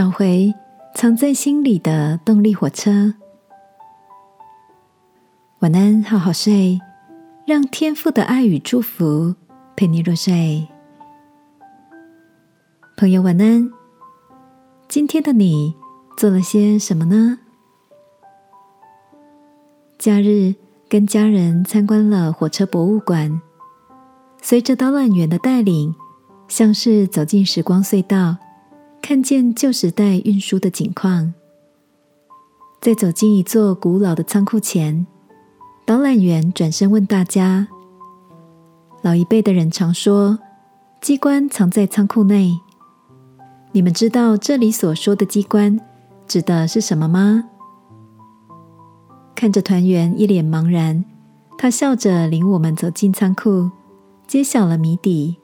找回藏在心里的动力火车。晚安，好好睡，让天父的爱与祝福陪你入睡。朋友，晚安。今天的你做了些什么呢？假日跟家人参观了火车博物馆，随着导览员的带领，像是走进时光隧道。看见旧时代运输的景况，在走进一座古老的仓库前，导览员转身问大家：“老一辈的人常说，机关藏在仓库内。你们知道这里所说的机关指的是什么吗？”看着团员一脸茫然，他笑着领我们走进仓库，揭晓了谜底。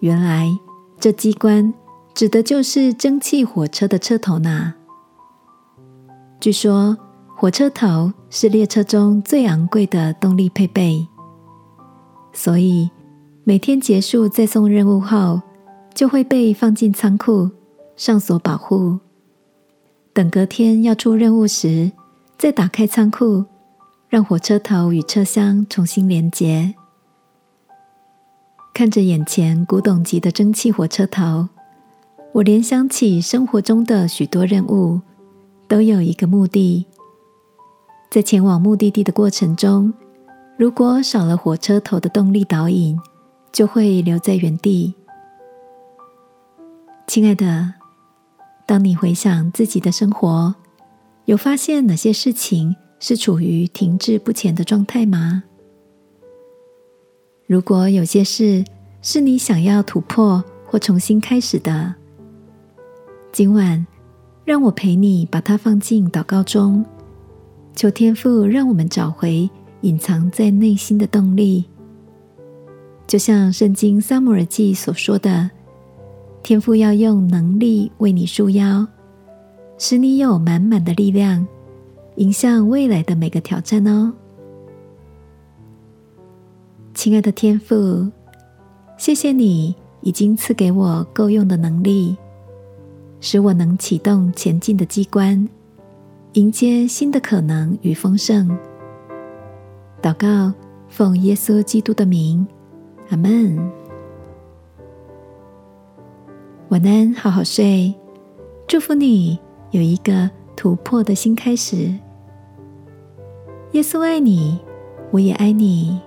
原来这机关。指的就是蒸汽火车的车头呢。据说，火车头是列车中最昂贵的动力配备，所以每天结束再送任务后，就会被放进仓库上锁保护。等隔天要出任务时，再打开仓库，让火车头与车厢重新连接。看着眼前古董级的蒸汽火车头。我联想起生活中的许多任务，都有一个目的。在前往目的地的过程中，如果少了火车头的动力导引，就会留在原地。亲爱的，当你回想自己的生活，有发现哪些事情是处于停滞不前的状态吗？如果有些事是你想要突破或重新开始的，今晚，让我陪你把它放进祷告中，求天父让我们找回隐藏在内心的动力。就像圣经撒母耳记所说的，天父要用能力为你束腰，使你有满满的力量，迎向未来的每个挑战哦。亲爱的天父，谢谢你已经赐给我够用的能力。使我能启动前进的机关，迎接新的可能与丰盛。祷告，奉耶稣基督的名，阿门。晚安，好好睡。祝福你有一个突破的新开始。耶稣爱你，我也爱你。